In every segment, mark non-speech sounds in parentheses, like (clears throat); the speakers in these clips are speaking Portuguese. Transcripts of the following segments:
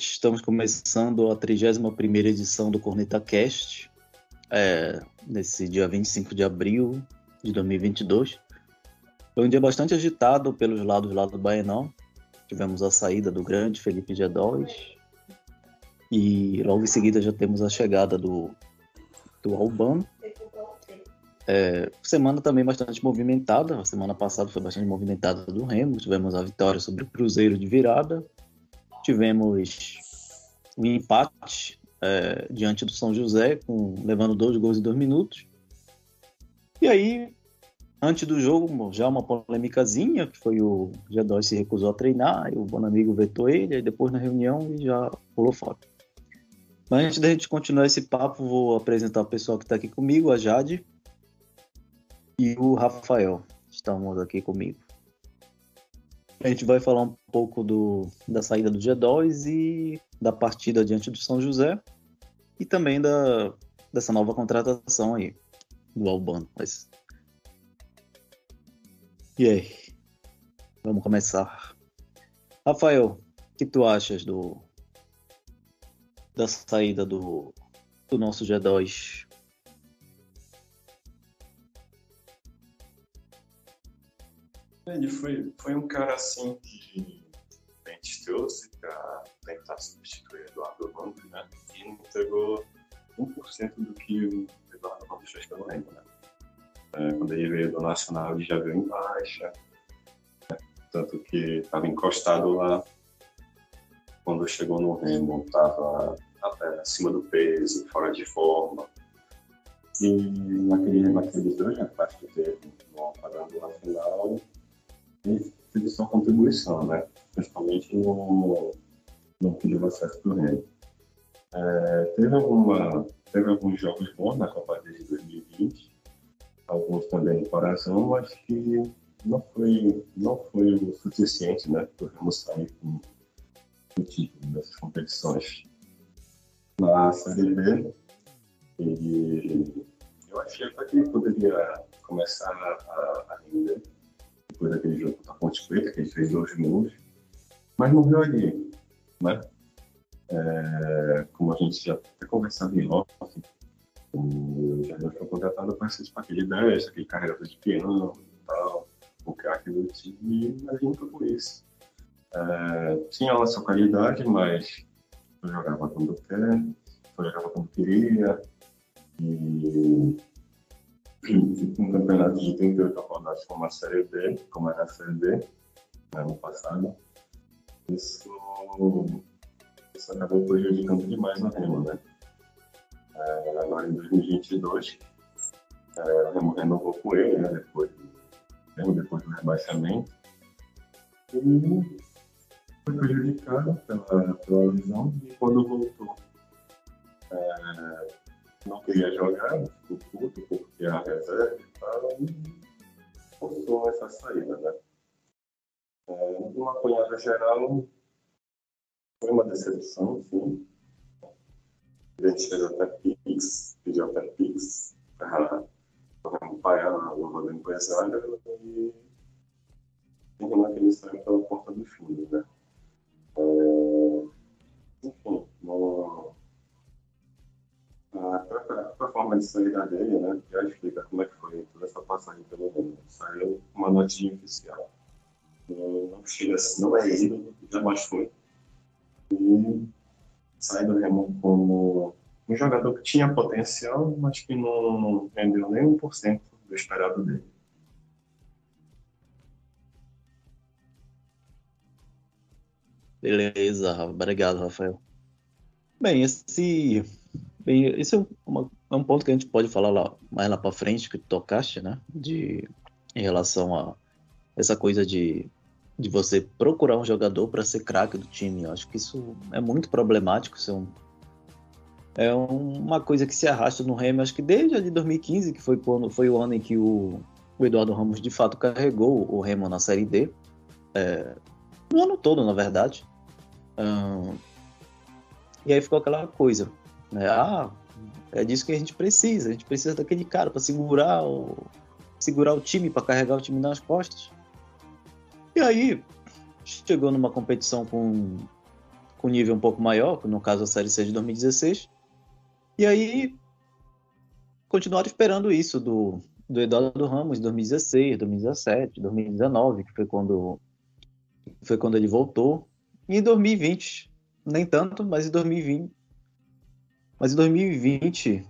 estamos começando a 31 edição do Corneta Cast, é, nesse dia 25 de abril de 2022. Foi um dia bastante agitado pelos lados lá do Baenão. Tivemos a saída do grande Felipe G2 e logo em seguida já temos a chegada do, do Albano. É, semana também bastante movimentada. A semana passada foi bastante movimentada do Remo. Tivemos a vitória sobre o Cruzeiro de virada. Tivemos um empate é, diante do São José, com, levando dois gols em dois minutos. E aí, antes do jogo, já uma polêmicazinha, que foi o G2 se recusou a treinar, e o bom amigo vetou ele, aí depois na reunião e já pulou fora. Mas antes da gente continuar esse papo, vou apresentar o pessoal que está aqui comigo, a Jade e o Rafael. Estamos aqui comigo. A gente vai falar um pouco do, da saída do G2 e da partida diante do São José e também da, dessa nova contratação aí do Albano. Mas... E aí? Vamos começar. Rafael, o que tu achas do da saída do, do nosso G2 Ele foi, foi um cara assim que a gente trouxe para tentar substituir Eduardo Ramos, né? E não entregou 1% do que o Eduardo Ramos fez pelo Remo, né? É, quando ele veio do Nacional, ele já veio em baixa, né? tanto que estava encostado lá. Quando chegou no Remo, estava acima do peso, fora de forma. E naquele, naqueles dois repates que teve no Quadrangular final, teve sua contribuição, né? principalmente no, no que deu acesso do Remo. É, teve, alguma, teve alguns jogos bons na Copa de 2020, alguns também no coração, mas que não foi, não foi o suficiente né, para o Remo sair com o título dessas competições. Na Série B, ele, eu achei até que poderia começar a, a render depois daquele jogo contra a Ponte Preta, que ele fez dois gols, mas morreu ali, né? É, como a gente já até conversado em off, o Jardel foi contratado para ser tipo, aquele 10, aquele carregador de piano e tal, o craque do time, mas nunca por isso. É, tinha a sua qualidade, mas eu jogava quando quer, eu jogava quando queria, e um campeonato de 38 rodadas como a Série B, como era a Série B, no ano passado, isso, isso acabou prejudicando demais o Remo, né? É, agora em 2022, é, o Remo renovou com ele, né? Depois, mesmo depois do rebaixamento. E foi prejudicado pela, pela lesão e quando voltou é, não queria jogar, ficou puto porque a reserva e tal, e forçou essa saída, né? É, uma cunhada geral, foi uma decepção, sim. A gente fez até Pix, pediu até Pix para acompanhar a nova do empresário e terminou aquele saiu pela porta do fundo, né? É, enfim, não a performance de saída dele, né, já explica como é que foi toda essa passagem pelo mundo. Saiu uma notinha oficial. Não, chega, não é ídolo, jamais foi. E sai do Remo como um jogador que tinha potencial, mas que não rendeu nem 1% do esperado dele. Beleza, obrigado, Rafael. Bem, esse Bem, esse é, uma, é, um ponto que a gente pode falar lá, mais lá para frente, que tu tocaste, né? De, em relação a essa coisa de, de você procurar um jogador para ser craque do time. Eu acho que isso é muito problemático. Isso é, um, é uma coisa que se arrasta no Remo, acho que desde ali 2015, que foi, quando, foi o ano em que o, o Eduardo Ramos de fato carregou o Remo na Série D. É, no ano todo, na verdade. e aí ficou aquela coisa. Né? Ah, é disso que a gente precisa. A gente precisa daquele cara para segurar o, segurar o time, para carregar o time nas costas. E aí, chegou numa competição com, com nível um pouco maior, no caso a Série C de 2016. E aí continuaram esperando isso do, do Eduardo Ramos em 2016, 2017, 2019, que foi quando foi quando ele voltou. E em 2020, nem tanto, mas em 2020. Mas em 2020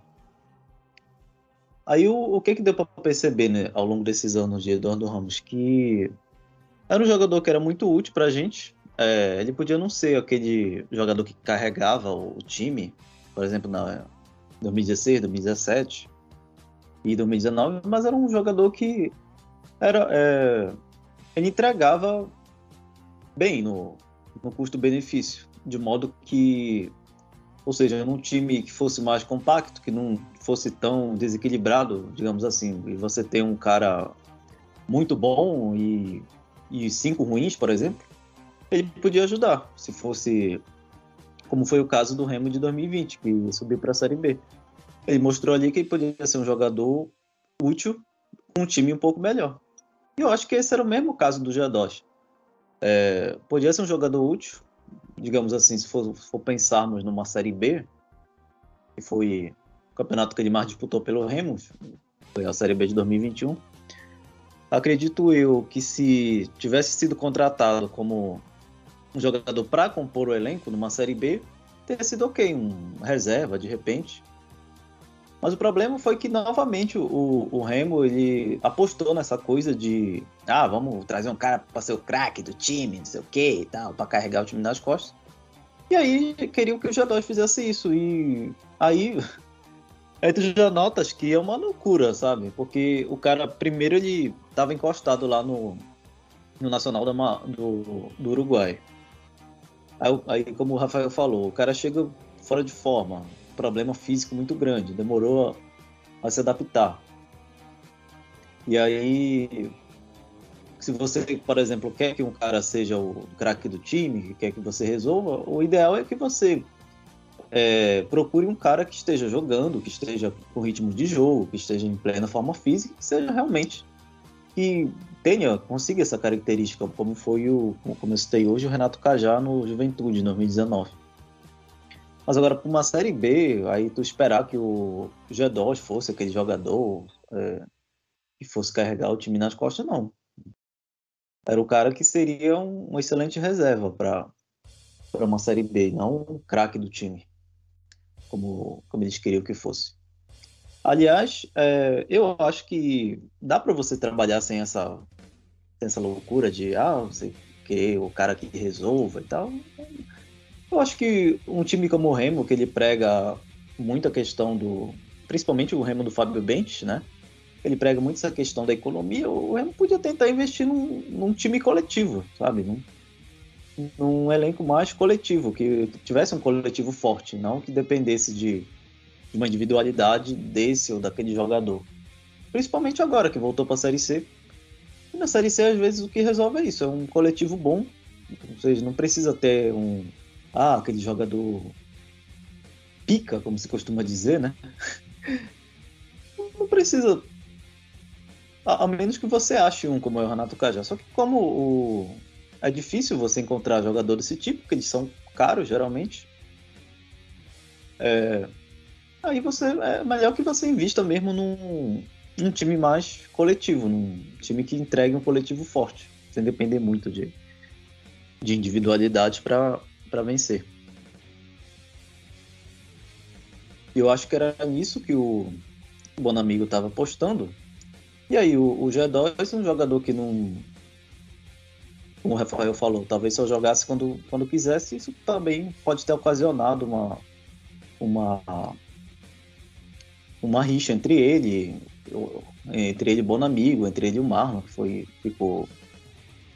Aí o, o que que deu para perceber, né, ao longo desses anos de Eduardo Ramos que era um jogador que era muito útil para a gente. É, ele podia não ser aquele jogador que carregava o, o time, por exemplo, na 2016, 2017 e 2019, mas era um jogador que era é, ele entregava bem no, no custo-benefício, de modo que, ou seja, num time que fosse mais compacto, que não fosse tão desequilibrado, digamos assim, e você tem um cara muito bom e, e cinco ruins, por exemplo, ele podia ajudar, se fosse como foi o caso do Remo de 2020, que subiu para a Série B. Ele mostrou ali que ele podia ser um jogador útil com um time um pouco melhor. E eu acho que esse era o mesmo caso do Jadosh. É, podia ser um jogador útil, digamos assim, se for, for, pensarmos numa Série B, que foi o campeonato que ele mais disputou pelo Remo, foi a Série B de 2021. Acredito eu que se tivesse sido contratado como um jogador para compor o elenco numa Série B, teria sido ok, um reserva de repente. Mas o problema foi que novamente o, o Remo ele apostou nessa coisa de ah, vamos trazer um cara para ser o craque do time, não sei o que e tal, para carregar o time nas costas. E aí queriam que o G2 fizesse isso. E aí, aí tu já notas que é uma loucura, sabe? Porque o cara, primeiro, ele estava encostado lá no, no Nacional da, do, do Uruguai. Aí, aí, como o Rafael falou, o cara chega fora de forma, problema físico muito grande, demorou a, a se adaptar. E aí, se você, por exemplo, quer que um cara seja o craque do time, quer que você resolva, o ideal é que você é, procure um cara que esteja jogando, que esteja com ritmo de jogo, que esteja em plena forma física, que seja realmente que tenha, consiga essa característica, como foi o, como eu citei hoje, o Renato Cajá no Juventude, em 2019. Mas agora, para uma Série B, aí tu esperar que o G2 fosse aquele jogador é, que fosse carregar o time nas costas, não. Era o cara que seria um, excelente reserva para uma Série B, não um craque do time, como, como eles queriam que fosse. Aliás, é, eu acho que dá para você trabalhar sem essa, sem essa loucura de ah, você querer o cara que resolva e tal. Eu acho que um time como o Remo, que ele prega muito a questão do. Principalmente o Remo do Fábio Bentes, né? Ele prega muito essa questão da economia. O Remo podia tentar investir num, num time coletivo, sabe? Num, num elenco mais coletivo, que tivesse um coletivo forte, não que dependesse de uma individualidade desse ou daquele jogador. Principalmente agora que voltou para a Série C. E na Série C, às vezes, o que resolve é isso: é um coletivo bom. Ou seja, não precisa ter um. Ah, aquele jogador pica, como se costuma dizer, né? Não precisa. A, menos que você ache um como é o Renato Cajá. Só que, como o... é difícil você encontrar jogador desse tipo, porque eles são caros geralmente. É, aí você é melhor que você invista mesmo num, num time mais coletivo, num time que entregue um coletivo forte, sem depender muito de, de individualidade para vencer. Eu acho que era nisso que o Bonamigo estava apostando. E aí, o, o G2 é um jogador que não. Como o Rafael falou, talvez só jogasse quando, quando quisesse. Isso também pode ter ocasionado uma, uma uma rixa entre ele, entre ele e Bonamigo, entre ele e o Marlon, que foi, ficou.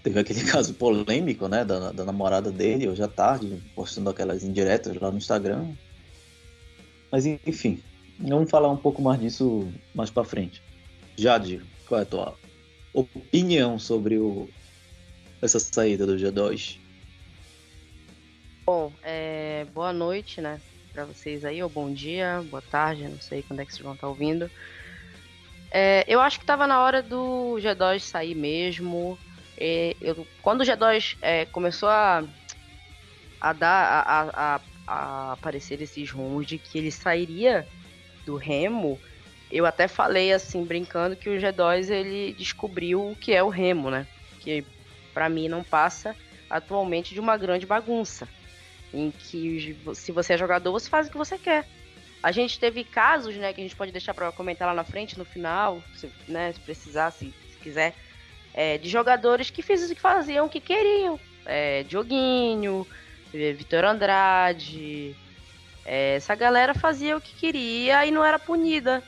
Teve aquele (laughs) caso polêmico, né, da, da namorada dele, hoje à tarde, postando aquelas indiretas lá no Instagram. Mas enfim, vamos falar um pouco mais disso mais para frente. Jade, qual é a tua opinião sobre o, essa saída do G2? Bom, é, boa noite, né? para vocês aí, ou bom dia, boa tarde, não sei quando é que vocês vão estar tá ouvindo. É, eu acho que estava na hora do G2 sair mesmo. Eu, quando o G2 é, começou a, a dar a, a, a aparecer esses rumos de que ele sairia do Remo, eu até falei assim brincando que o G2 ele descobriu o que é o Remo, né? Que para mim não passa atualmente de uma grande bagunça, em que se você é jogador você faz o que você quer. A gente teve casos, né, que a gente pode deixar para comentar lá na frente, no final, se, né, se precisar, se, se quiser, é, de jogadores que o que faziam o que queriam. É, Dioguinho, é, Vitor Andrade. É, essa galera fazia o que queria e não era punida.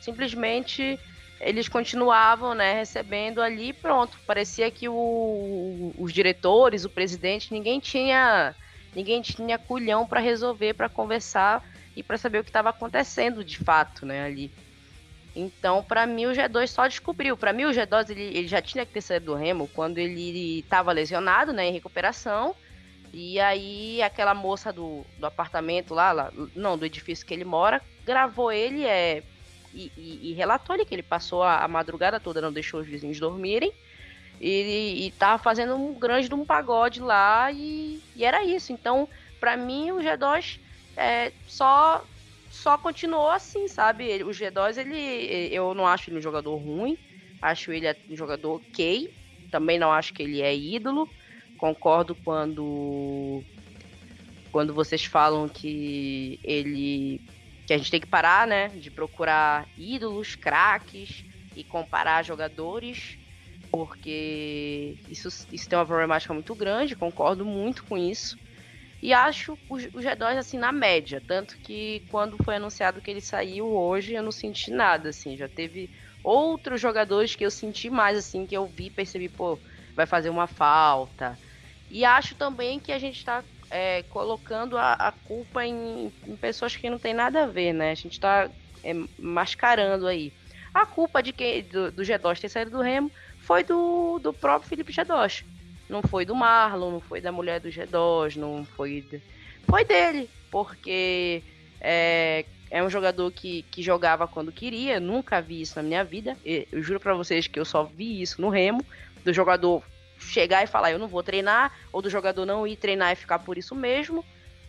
Simplesmente eles continuavam né, recebendo ali pronto. Parecia que o, os diretores, o presidente, ninguém tinha ninguém tinha culhão para resolver, para conversar e para saber o que estava acontecendo de fato né, ali. Então, para mim, o G2 só descobriu. Para mim, o G2 ele, ele, já tinha que ter saído do Remo quando ele estava lesionado, né, em recuperação. E aí, aquela moça do, do apartamento lá, lá, não, do edifício que ele mora, gravou ele é, e, e, e relatou ali que ele passou a, a, madrugada toda, não deixou os vizinhos dormirem. E, e tava fazendo um grande de um pagode lá e, e era isso. Então, para mim, o G2 é, só só continuou assim, sabe? O G2, ele, eu não acho ele um jogador ruim, acho ele um jogador ok, também não acho que ele é ídolo. Concordo quando quando vocês falam que ele que a gente tem que parar, né, de procurar ídolos, craques e comparar jogadores, porque isso, isso tem uma problemática muito grande, concordo muito com isso. E acho o G2 assim na média, tanto que quando foi anunciado que ele saiu hoje, eu não senti nada assim, já teve outros jogadores que eu senti mais assim, que eu vi, percebi, pô, vai fazer uma falta. E acho também que a gente está é, colocando a, a culpa em, em, pessoas que não tem nada a ver, né? A gente está é, mascarando aí. A culpa de quem do, do G2 ter saído do Remo foi do, do próprio Felipe G2 não foi do Marlon, não foi da mulher do G2, não foi. De... Foi dele, porque é, é um jogador que, que jogava quando queria, nunca vi isso na minha vida. Eu juro para vocês que eu só vi isso no Remo, do jogador chegar e falar eu não vou treinar, ou do jogador não ir treinar e ficar por isso mesmo.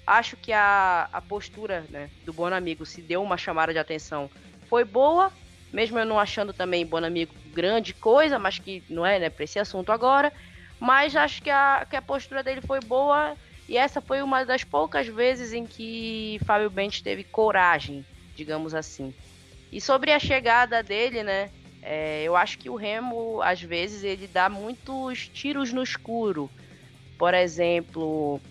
Acho que a, a postura né, do Bonamigo se deu uma chamada de atenção foi boa, mesmo eu não achando também Bonamigo grande coisa, mas que não é né, para esse assunto agora. Mas acho que a, que a postura dele foi boa e essa foi uma das poucas vezes em que Fábio Bentes teve coragem, digamos assim. E sobre a chegada dele, né? É, eu acho que o Remo, às vezes, ele dá muitos tiros no escuro. Por exemplo,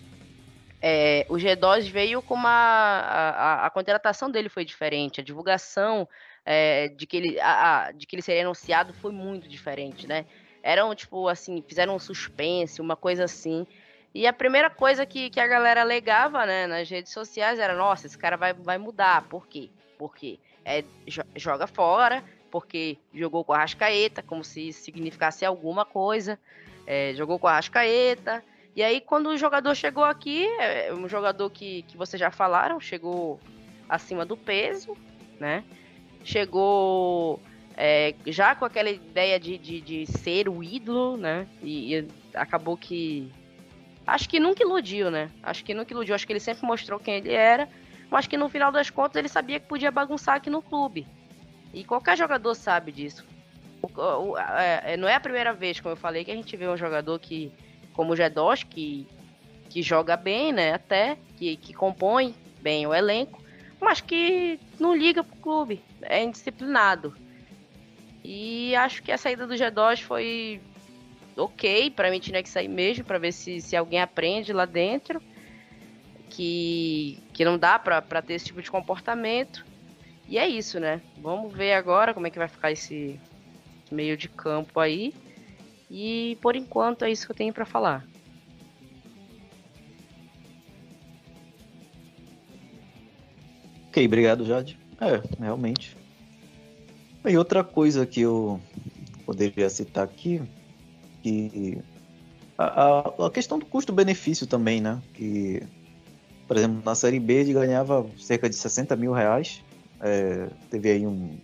é, o G2 veio com uma. A, a, a, contratação dele foi diferente, a divulgação é, de, que ele, a, de que ele seria anunciado foi muito diferente, né? Eram, tipo, assim, fizeram um suspense, uma coisa assim. E a primeira coisa que, que a galera alegava, né, nas redes sociais era, nossa, esse cara vai, vai mudar. Por quê? Porque é, joga fora, porque jogou com a Rascaeta, como se significasse alguma coisa. É, jogou com a Rascaeta. E aí, quando o jogador chegou aqui, é um jogador que, que vocês já falaram, chegou acima do peso, né? Chegou é, já com aquela ideia de, de, de, ser o ídolo, né? E, e, acabou que. Acho que nunca iludiu, né? Acho que nunca iludiu. Acho que ele sempre mostrou quem ele era. Mas que no final das contas ele sabia que podia bagunçar aqui no clube. E qualquer jogador sabe disso. O, o, é, não é a primeira vez, como eu falei, que a gente vê um jogador que, como o Gedos, que, que joga bem, né? Até, que, que compõe bem o elenco, mas que não liga pro clube. É indisciplinado. E acho que a saída do G2 foi ok, para mim tinha que sair mesmo, para ver se, se alguém aprende lá dentro. Que, que não dá para ter esse tipo de comportamento. E é isso, né? Vamos ver agora como é que vai ficar esse meio de campo aí. E por enquanto é isso que eu tenho para falar. Ok, obrigado, Jade. É, realmente. E outra coisa que eu poderia citar aqui, que a, a, a questão do custo-benefício também, né? Que, por exemplo, na Série B ele ganhava cerca de 60 mil reais. É, teve aí um,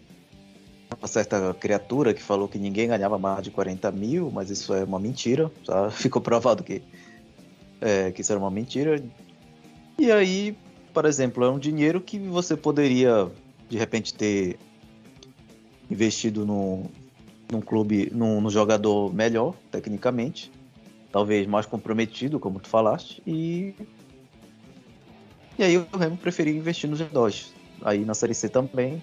uma certa criatura que falou que ninguém ganhava mais de 40 mil, mas isso é uma mentira. Tá? (laughs) Ficou provado que é, que isso era uma mentira. E aí, por exemplo, é um dinheiro que você poderia, de repente, ter investido no, num clube, num, num jogador melhor, tecnicamente, talvez mais comprometido, como tu falaste, e e aí o Remo preferiu investir nos G2. Aí na Série C também.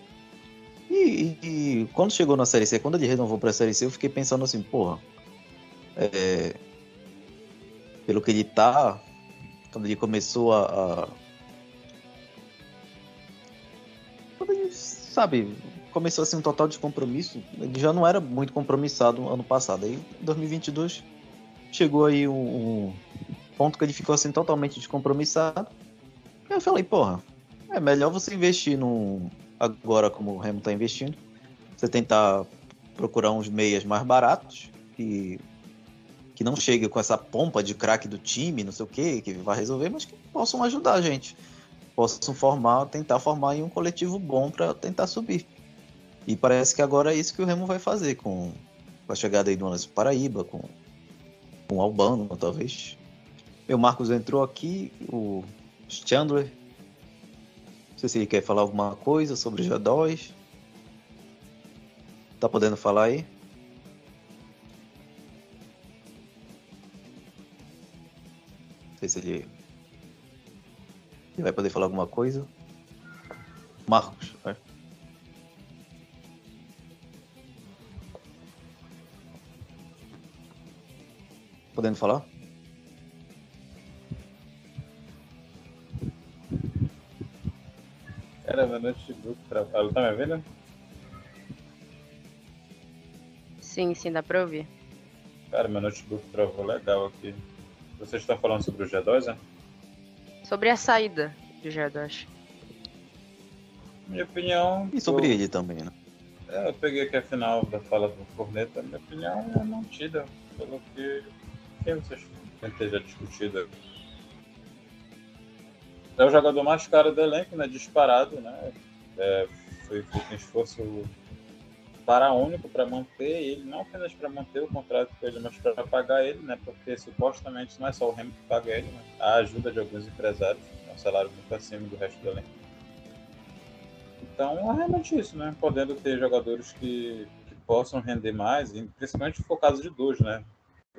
E, e, quando chegou na Série C, quando ele renovou para a Série C, eu fiquei pensando assim, porra, é, pelo que ele tá, quando ele começou a, a quando ele, sabe, começou assim um total de compromisso, ele já não era muito compromissado ano passado. Aí, em 2022, chegou aí um, um ponto que ele ficou assim totalmente descompromissado. Eu falei, porra, é melhor você investir no agora como o Remo está investindo, você tentar procurar uns meias mais baratos que que não chegue com essa pompa de craque do time, não sei o que, que vai resolver, mas que possam ajudar a gente, possam formar, tentar formar um coletivo bom para tentar subir. E parece que agora é isso que o Remo vai fazer com, com a chegada aí do Anderson Paraíba, com, com o Albano, talvez. Meu Marcos entrou aqui, o Chandler. Não sei se ele quer falar alguma coisa sobre G2. Tá podendo falar aí? Não sei se ele, ele vai poder falar alguma coisa. Marcos, vai. Podendo falar? Cara, meu notebook travado. Tá me ouvindo? Sim, sim, dá pra ouvir. Cara, meu notebook travou legal aqui. Você está falando sobre o G2, né? Sobre a saída do G2. Minha opinião. E sobre eu... ele também, né? É, eu peguei aqui a final da fala do Corneta. Minha opinião é mantida. Pelo que. Quem vocês já discutido é o jogador mais caro do elenco, né? Disparado, né? É, foi feito um esforço único para manter ele, não apenas para manter o contrato com ele, mas para pagar ele, né? Porque supostamente não é só o Remo que paga ele, né? A ajuda de alguns empresários, é um salário muito acima do resto do elenco. Então é realmente isso, né? Podendo ter jogadores que, que possam render mais, principalmente focados de dois, né?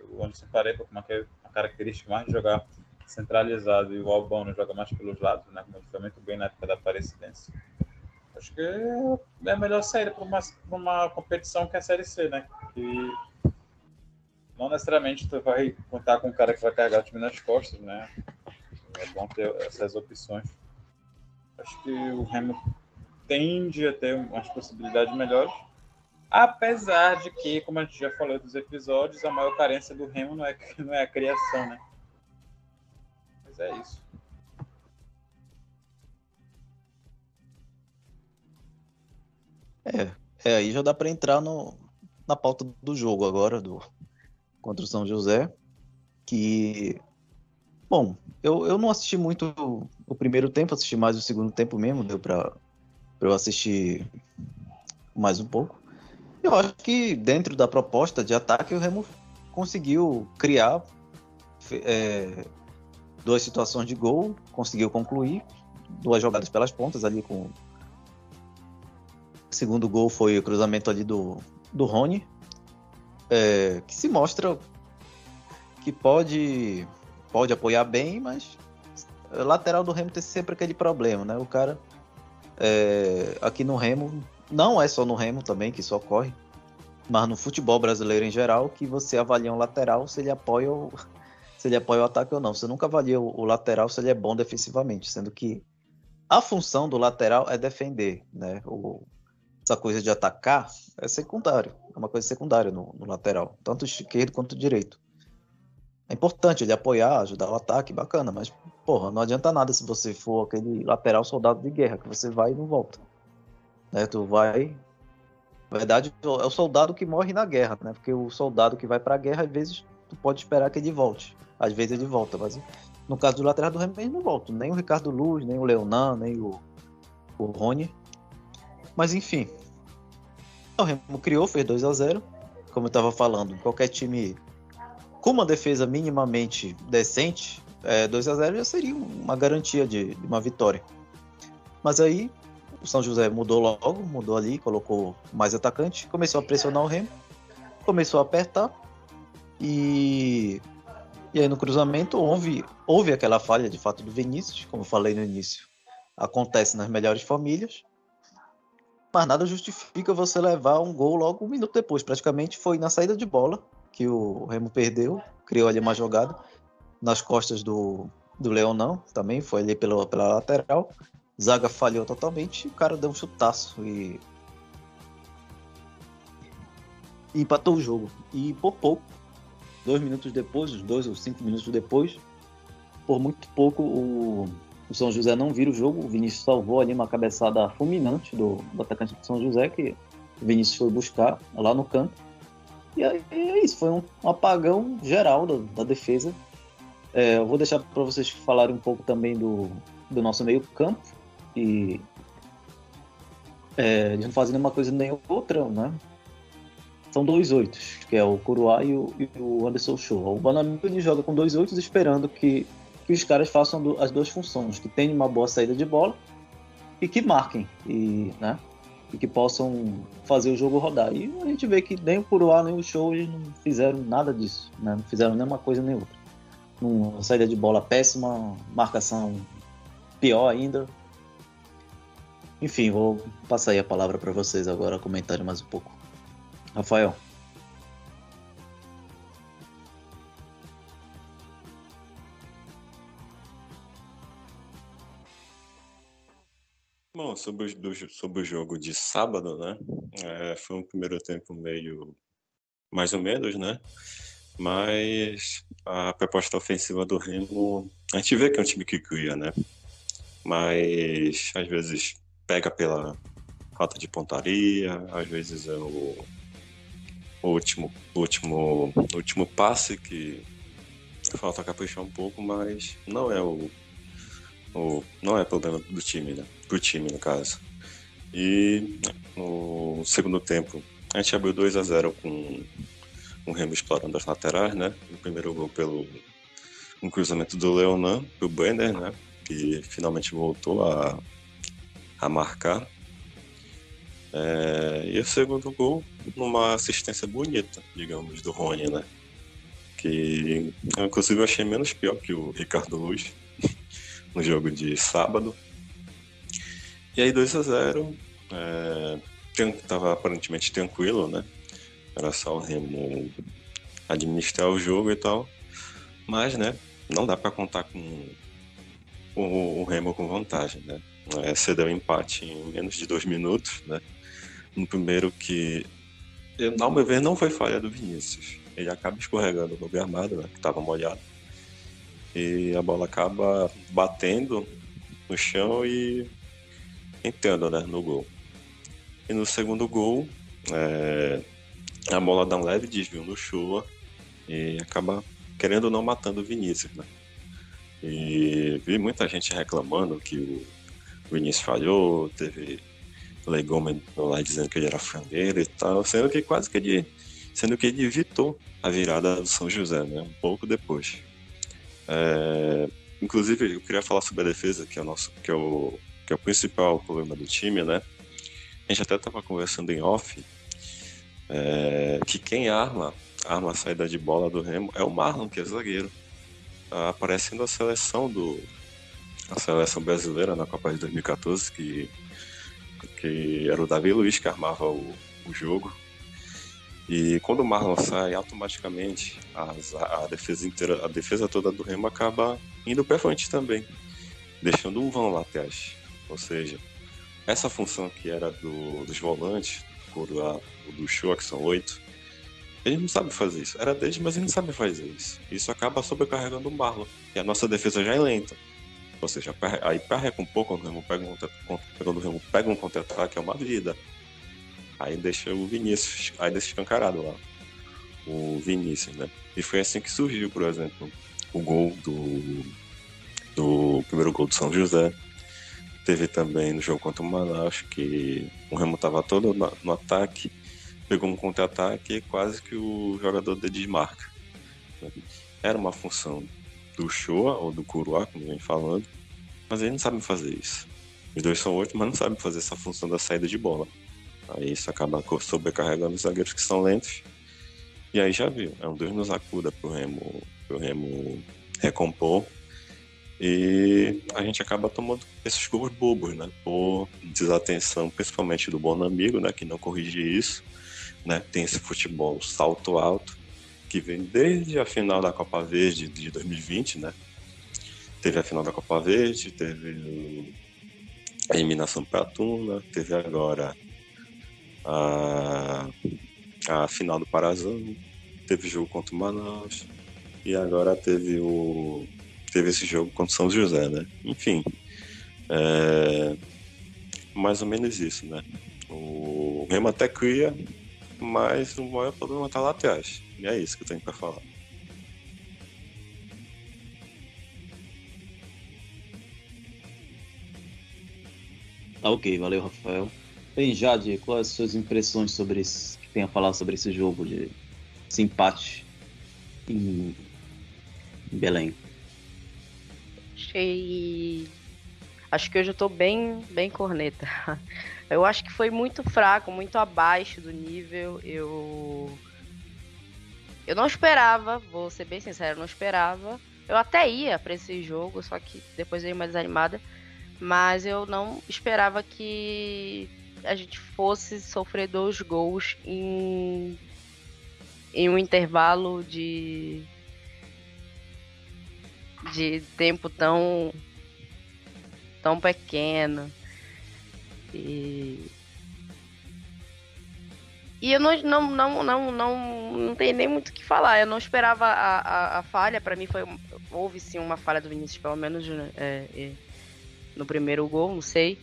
O Anderson Parepa com uma, uma característica mais de jogar centralizado e o Albano joga mais pelos lados, né? Como foi muito bem na época da Aparecidense. Acho que é a melhor saída para uma, uma competição que é a Série C, né? Que não necessariamente tu vai contar com um cara que vai carregar o time nas costas, né? É bom ter essas opções. Acho que o Remo tende a ter umas possibilidades melhores. Apesar de que, como a gente já falou dos episódios, a maior carência do Remo não é, (laughs) não é a criação, né? Mas é isso. É, é aí já dá para entrar no, na pauta do jogo agora, do contra o São José, que bom, eu, eu não assisti muito o primeiro tempo, assisti mais o segundo tempo mesmo, deu para eu assistir mais um pouco. Eu acho que dentro da proposta de ataque o Remo conseguiu criar é, duas situações de gol, conseguiu concluir, duas jogadas pelas pontas ali com. O segundo gol foi o cruzamento ali do, do Rony, é, que se mostra que pode, pode apoiar bem, mas lateral do Remo tem sempre aquele problema, né? O cara é, aqui no Remo, não é só no Remo também que isso ocorre, mas no futebol brasileiro em geral, que você avalia um lateral se ele apoia o, (laughs) se ele apoia o ataque ou não. Você nunca avalia o, o lateral se ele é bom defensivamente, sendo que a função do lateral é defender, né? O, essa coisa de atacar é secundário, é uma coisa secundária no, no lateral, tanto esquerdo quanto direito. É importante ele apoiar, ajudar o ataque, bacana, mas, porra, não adianta nada se você for aquele lateral soldado de guerra, que você vai e não volta. Né? Tu vai. Na verdade, é o soldado que morre na guerra, né? Porque o soldado que vai pra guerra, às vezes, tu pode esperar que ele volte. Às vezes ele volta, mas no caso do lateral do Remo, ele não volta. Nem o Ricardo Luz, nem o Leonan, nem o, o Rony. Mas enfim. O Remo criou, fez 2 a 0 Como eu estava falando, qualquer time com uma defesa minimamente decente, é, 2 a 0 já seria uma garantia de, de uma vitória. Mas aí o São José mudou logo, mudou ali, colocou mais atacante, começou a pressionar o Remo, começou a apertar e, e aí no cruzamento houve, houve aquela falha de fato do Vinícius, como eu falei no início, acontece nas melhores famílias, mas nada justifica você levar um gol logo um minuto depois, praticamente foi na saída de bola que o Remo perdeu, criou ali uma jogada nas costas do, do Leonão, também foi ali pela, pela lateral. Zaga falhou totalmente, o cara deu um chutaço e. e empatou o jogo. E por pouco, dois minutos depois, os dois ou cinco minutos depois, por muito pouco o, o São José não vira o jogo. O Vinícius salvou ali uma cabeçada fulminante do, do atacante do São José, que o Vinícius foi buscar lá no canto. E é isso, foi um, um apagão geral da, da defesa é, eu vou deixar para vocês falarem um pouco também do, do nosso meio campo e é, eles não fazem nenhuma coisa nem outra, né? São dois oitos, que é o Kuruá e o, e o Anderson Show. O Banami ele joga com dois oitos esperando que, que os caras façam do, as duas funções, que tenham uma boa saída de bola e que marquem, e, né? E que possam fazer o jogo rodar. E a gente vê que nem o Kuruá nem o Show eles não fizeram nada disso, né? Não fizeram nenhuma coisa nem outra uma saída de bola péssima, marcação pior ainda. Enfim, vou passar aí a palavra para vocês agora comentarem mais um pouco. Rafael. Bom, sobre o, sobre o jogo de sábado, né? É, foi um primeiro tempo meio mais ou menos, né? Mas a proposta ofensiva do Remo, a gente vê que é um time que cria, né? Mas às vezes pega pela falta de pontaria, às vezes é o, o último, último, último passe que falta caprichar um pouco, mas não é o, o não é problema do time, né? Pro time, no caso. E no segundo tempo, a gente abriu 2 a 0 com o Remo explorando as laterais, né? O primeiro gol pelo um cruzamento do Leonan pro Brenner, né? Que finalmente voltou a, a marcar. É, e o segundo gol numa assistência bonita, digamos, do Rony, né? Que inclusive eu achei menos pior que o Ricardo Luz (laughs) no jogo de sábado. E aí 2 a 0 é, tava aparentemente tranquilo, né? Era só o Remo administrar o jogo e tal. Mas, né, não dá para contar com o, o, Remo com vantagem, né? É, cedeu empate em menos de dois minutos, né? No primeiro que, ao meu ver, não foi falha do Vinícius. Ele acaba escorregando no gramado, né, que estava molhado. E a bola acaba batendo no chão e entrando né, no gol. E no segundo gol, é, a bola dá um leve desvio no Chua e acaba querendo ou não matando o Vinícius, né? E vi muita gente reclamando que o Vinícius falhou, teve Legome lá dizendo que ele era frangueiro e tal, sendo que quase que ele, sendo que ele evitou a virada do São José, né? Um pouco depois. É, inclusive, eu queria falar sobre a defesa, que é o nosso, que é o, que é o principal problema do time, né? A gente até estava conversando em off é, que quem arma, arma a saída de bola do Remo é o Marlon, que é zagueiro. Aparecendo a seleção do a seleção brasileira na Copa de 2014, que, que era o Davi Luiz que armava o, o jogo. E quando o Marlon sai, automaticamente a, a, defesa inteira, a defesa toda do Remo acaba indo para frente também, deixando um vão lá atrás. Ou seja, essa função que era do, dos volantes, Coroa, o do show, que são oito. Ele não sabe fazer isso. Era desde, mas ele não sabe fazer isso. Isso acaba sobrecarregando o Marlon. E a nossa defesa já é lenta. Ou seja, aí para recompor, quando o Remo pega um, quando o Remo pega um contra-ataque, é uma vida. Aí deixa o Vinícius, aí deixa escancarado lá. O Vinícius, né? E foi assim que surgiu, por exemplo, o gol do, do primeiro gol do São José. Teve também no jogo contra o Manaus, que o Remo estava todo no, no, ataque, pegou um contra-ataque e quase que o jogador de desmarca. Era uma função do Shoa ou do Kuruá, como vem falando, mas eles não sabem fazer isso. Os dois são ótimos, mas não sabem fazer essa função da saída de bola. Aí isso acaba sobrecarregando os zagueiros que são lentos. E aí já viu, é um Deus nos acuda pro Remo, pro Remo recompor. E a gente acaba tomando esses gols bobos, né? Por desatenção, principalmente do Bonamigo, né? Que não corrige isso, né? Tem esse futebol salto alto que vem desde a final da Copa Verde de 2020, né? Teve a final da Copa Verde, teve a eliminação para a Tuna, teve agora a, a final do Parazão, teve jogo contra o Manaus e agora teve o teve esse jogo contra o São José, né? Enfim, é, mais ou menos isso, né? O Remo até cria, mas o maior problema está lá atrás. E é isso que eu tenho para falar. Tá ok, valeu, Rafael. Bem, Jade, quais as suas impressões sobre isso, que tem a falar sobre esse jogo de esse empate em, em Belém? Achei. Acho que hoje eu tô bem, bem corneta. Eu acho que foi muito fraco, muito abaixo do nível. Eu. Eu não esperava, vou ser bem sincero, não esperava. Eu até ia para esse jogo, só que depois ia mais desanimada mas eu não esperava que a gente fosse sofrer dois gols em, em um intervalo de de tempo tão tão pequeno e e eu não, não, não, não, não, não tenho nem muito o que falar. Eu não esperava a, a, a falha. Para mim foi houve sim uma falha do Vinícius, pelo menos é, é, no primeiro gol, não sei.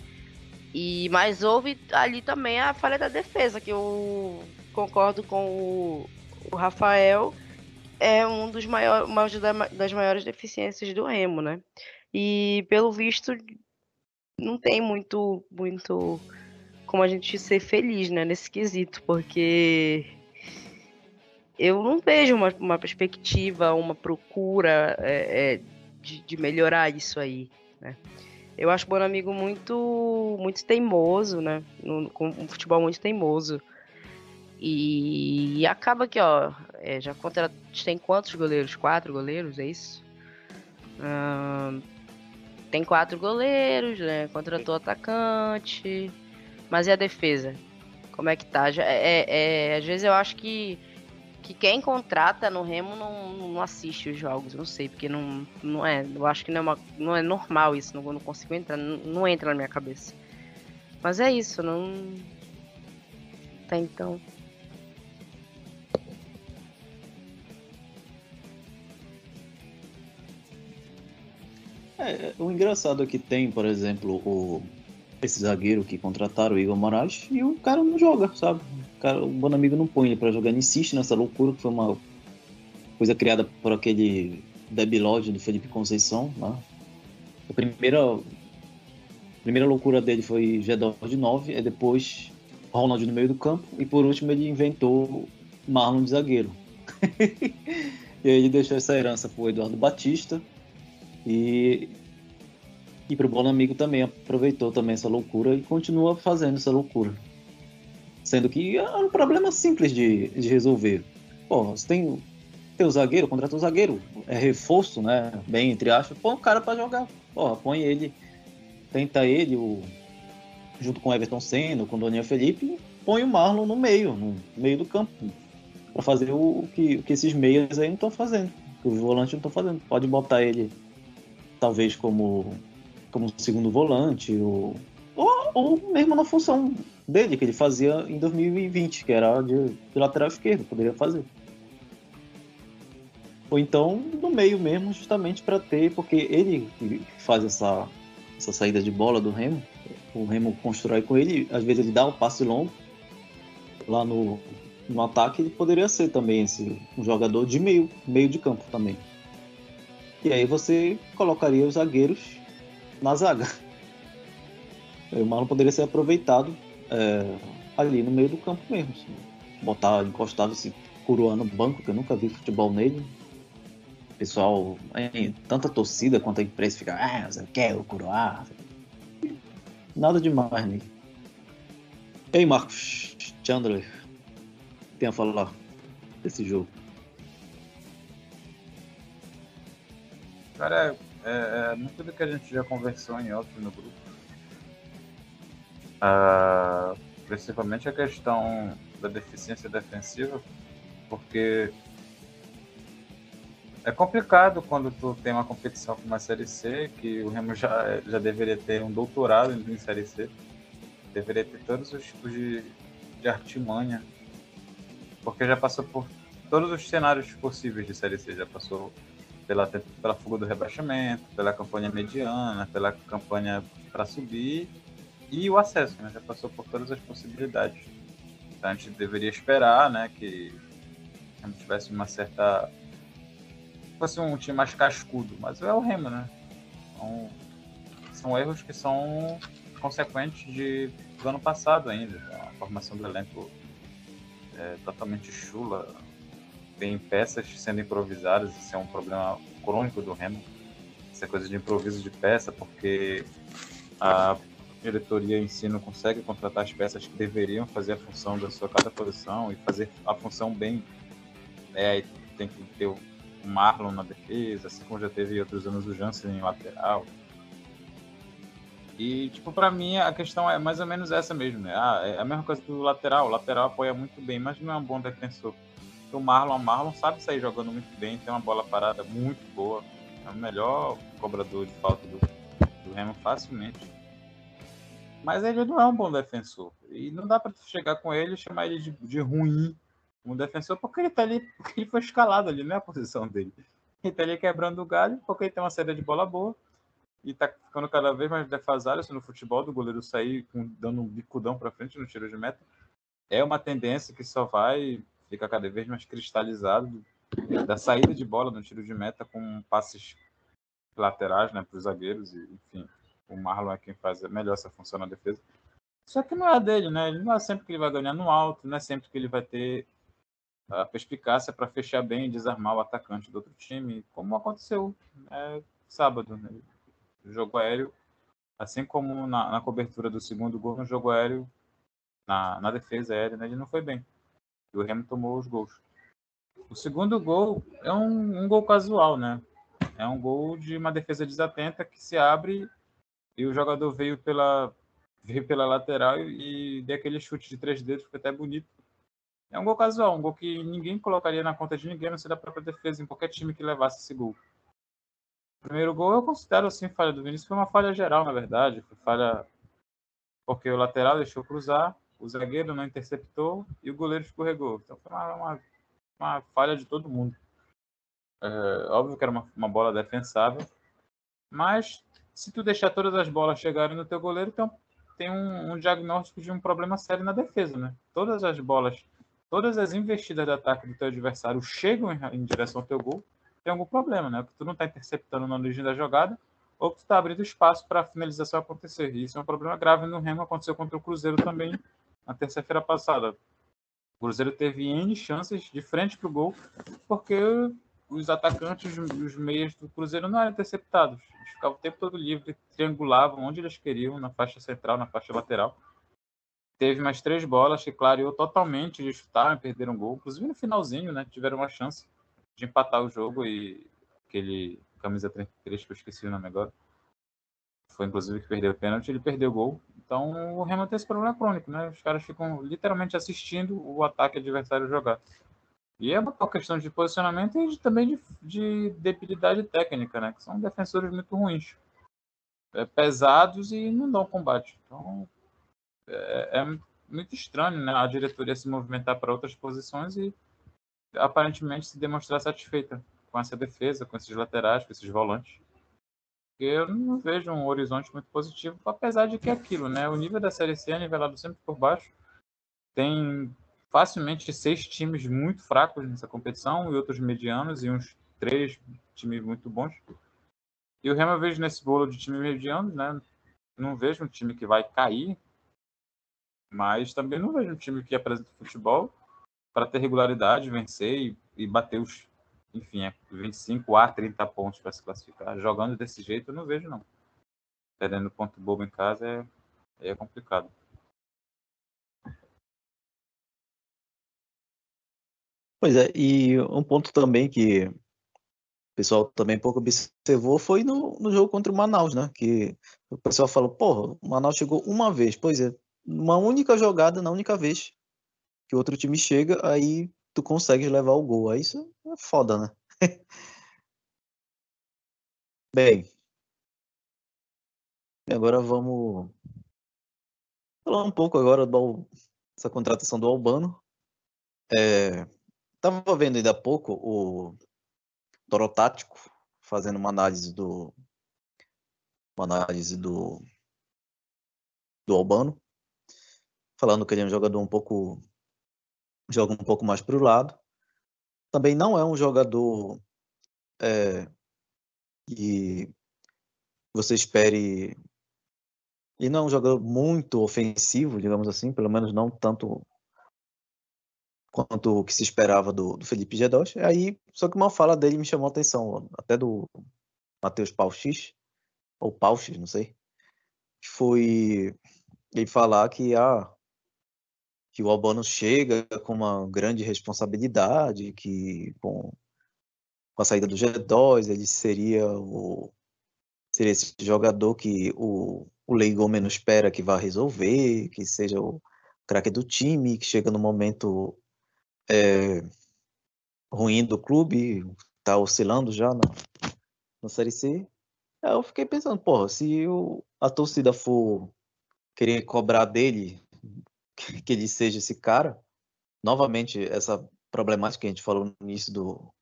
E mas houve ali também a falha da defesa, que eu concordo com o, o Rafael, é um dos maiores das maiores deficiências do Remo, né? E pelo visto não tem muito muito como a gente ser feliz, né, nesse quesito, porque eu não vejo uma, uma perspectiva, uma procura é, é, de, de melhorar isso aí, né? Eu acho o Bonamigo muito, muito teimoso, né? No, com um futebol muito teimoso. E, e acaba que, ó, é, já contra. Tem quantos goleiros? Quatro goleiros, é isso? Tem quatro goleiros, né? Contratou atacante. Mas e a defesa? Como é que tá? Já, é, é, às vezes eu acho que que quem contrata no Remo não, não assiste os jogos, não sei, porque não, não é, eu acho que não é, uma, não é normal isso, não, não consigo entrar, não, não entra na minha cabeça. Mas é isso, não. Até então. É, o engraçado é que tem, por exemplo, o, esse zagueiro que contrataram, o Igor Moraes, e o cara não joga, sabe? O, cara, o Bonamigo não põe ele pra jogar, ele insiste nessa loucura, que foi uma coisa criada por aquele debilóide do Felipe Conceição, né? A primeira, a primeira loucura dele foi Gedor de 9, e depois Ronald no meio do campo, e por último ele inventou Marlon de zagueiro. (laughs) e aí ele deixou essa herança pro Eduardo Batista, e e pro Bom Amigo também aproveitou também essa loucura e continua fazendo essa loucura. Sendo que é um problema simples de, de resolver. Pô, você tem, tem o zagueiro, contrata o zagueiro, é reforço, né? Bem, entre aspas, põe o cara para jogar. Pô, põe ele, tenta ele, o, junto com o Everton Senna, com o Daniel Felipe, põe o Marlon no meio, no meio do campo, para fazer o, o, que, o que esses meias aí não estão fazendo, que os volantes não estão fazendo. Pode botar ele, talvez, como como segundo volante, ou, ou, ou, mesmo na função dele, que ele fazia em 2020, que era de, de lateral esquerdo, poderia fazer. Ou então no meio mesmo, justamente para ter, porque ele faz essa, essa saída de bola do Remo, o Remo constrói com ele, às vezes ele dá um passe longo lá no, no ataque, ele poderia ser também esse, um jogador de meio, meio de campo também. E aí você colocaria os zagueiros na zaga. (laughs) O Marlon poderia ser aproveitado é, ali no meio do campo mesmo. Assim. Botar, encostar esse Curuá no banco, que eu nunca vi futebol nele. pessoal, tanta torcida quanto a imprensa fica, ah, você quer o Coroá? Nada demais, né? E aí, Marcos Chandler, tem a falar desse jogo? Cara, é, é, muito do que a gente já conversou em off no grupo. Uh, principalmente a questão da deficiência defensiva, porque é complicado quando tu tem uma competição como a Série C, que o Remo já, já deveria ter um doutorado em Série C, deveria ter todos os tipos de, de artimanha, porque já passou por todos os cenários possíveis de Série C, já passou pela, pela fuga do rebaixamento, pela campanha mediana, pela campanha para subir e o acesso, né? Já passou por todas as possibilidades. Então a gente deveria esperar, né, que a gente tivesse uma certa fosse um time mais cascudo, mas é o Remo, né? Então, são erros que são consequentes de, do ano passado ainda. A formação do elenco é totalmente chula. Tem peças sendo improvisadas, isso é um problema crônico do Remo. Essa coisa de improviso de peça, porque a diretoria em si não consegue contratar as peças que deveriam fazer a função da sua cada posição e fazer a função bem. É, tem que ter o Marlon na defesa, assim como já teve outros anos o Jansen em lateral. E, tipo, para mim a questão é mais ou menos essa mesmo, né? Ah, é a mesma coisa do lateral. O lateral apoia muito bem, mas não é um bom defensor. O Marlon, Marlon sabe sair jogando muito bem, tem uma bola parada muito boa. É o melhor cobrador de falta do, do Remo facilmente. Mas ele não é um bom defensor. E não dá para chegar com ele e chamar ele de, de ruim um defensor porque ele tá ali, porque ele foi escalado ali, não é a posição dele. Ele tá ali quebrando o galho, porque ele tem uma saída de bola boa e tá ficando cada vez mais defasado assim, no futebol do goleiro sair com, dando um bicudão para frente no tiro de meta. É uma tendência que só vai ficar cada vez mais cristalizado da saída de bola no tiro de meta com passes laterais, né, para os zagueiros e enfim, o Marlon é quem faz melhor essa função na defesa. Só que não é dele, né? Não é sempre que ele vai ganhar no alto, não é sempre que ele vai ter a perspicácia para fechar bem e desarmar o atacante do outro time, como aconteceu é, sábado. Né? O jogo aéreo, assim como na, na, cobertura do segundo gol, no jogo aéreo, na, na defesa aérea, né, ele não foi bem. E o Remo tomou os gols. O segundo gol é um, um gol casual, né? É um gol de uma defesa desatenta que se abre e o jogador veio pela, veio pela lateral e, deu aquele chute de três dedos, foi até bonito é um gol casual, um gol que ninguém colocaria na conta de ninguém, não ser da própria defesa, em qualquer time que levasse esse gol. O primeiro gol eu considero assim falha do Vinícius, foi uma falha geral, na verdade. Foi falha porque o lateral deixou cruzar, o zagueiro não interceptou e o goleiro escorregou. Então foi uma, uma, uma falha de todo mundo. É, óbvio que era uma, uma bola defensável, mas se tu deixar todas as bolas chegarem no teu goleiro, um, tem um, um diagnóstico de um problema sério na defesa, né? Todas as bolas todas as investidas de ataque do teu adversário chegam em, em direção ao teu gol, tem algum problema, né? Porque tu não está interceptando na origem da jogada, ou que tu está abrindo espaço para a finalização acontecer. E isso é um problema grave no Remo, aconteceu contra o Cruzeiro também na terça-feira passada. O Cruzeiro teve N chances de frente para o gol, porque os atacantes, os meias do Cruzeiro não eram interceptados. Eles ficavam o tempo todo livre, triangulavam onde eles queriam, na faixa central, na faixa lateral teve mais três bolas que clareou totalmente de chutar e perderam um gol. Inclusive no finalzinho, né? Tiveram uma chance de empatar o jogo e aquele camisa 33 que eu esqueci o nome agora. Foi inclusive que perdeu o pênalti, ele perdeu o gol. Então o Remo tem esse problema crônico, né? Os caras ficam literalmente assistindo o ataque adversário jogar. E é uma questão de posicionamento e de, também de, de debilidade técnica, né? Que são defensores muito ruins. É, pesados e não dão combate. Então é, é muito estranho né, a diretoria se movimentar para outras posições e aparentemente se demonstrar satisfeita com essa defesa, com esses laterais, com esses volantes. Eu não vejo um horizonte muito positivo, apesar de que é aquilo, né? O nível da Série C é nivelado sempre por baixo. Tem facilmente seis times muito fracos nessa competição e outros medianos e uns três times muito bons. E o Remo eu vejo nesse bolo de times medianos, né? Não vejo um time que vai cair, mas também não vejo um time que apresenta futebol para ter regularidade, vencer e, e bater os, enfim, é 25 a 30 pontos para se classificar. Jogando desse jeito, eu não vejo, não. Perdendo ponto bobo em casa é, é complicado. Pois é, e um ponto também que o pessoal também pouco observou foi no, no jogo contra o Manaus, né? Que o pessoal falou, porra, o Manaus chegou uma vez. Pois é, uma única jogada, na única vez que o outro time chega, aí tu consegue levar o gol. Aí isso é foda, né? (laughs) Bem, agora vamos falar um pouco agora dessa contratação do Albano. É, Tava vendo ainda há pouco o Torotático fazendo uma análise do uma análise do do Albano, falando que ele é um jogador um pouco joga um pouco mais para o lado. Também não é um jogador é, que você espere. Ele não é um jogador muito ofensivo, digamos assim, pelo menos não tanto quanto o que se esperava do, do Felipe Gedos. Aí, só que uma fala dele me chamou a atenção, até do Matheus Pauxis, ou Pauxis, não sei, que foi ele falar que, ah, que o Albano chega com uma grande responsabilidade, que com, com a saída do G2 ele seria o seria esse jogador que o, o Leigo menos espera que vá resolver, que seja o craque do time, que chega no momento é, ruim do clube, tá oscilando já na, na Série C. Eu fiquei pensando, porra, se o, a torcida for querer cobrar dele (laughs) que, ele seja esse cara, novamente, essa problemática que a gente falou no início do,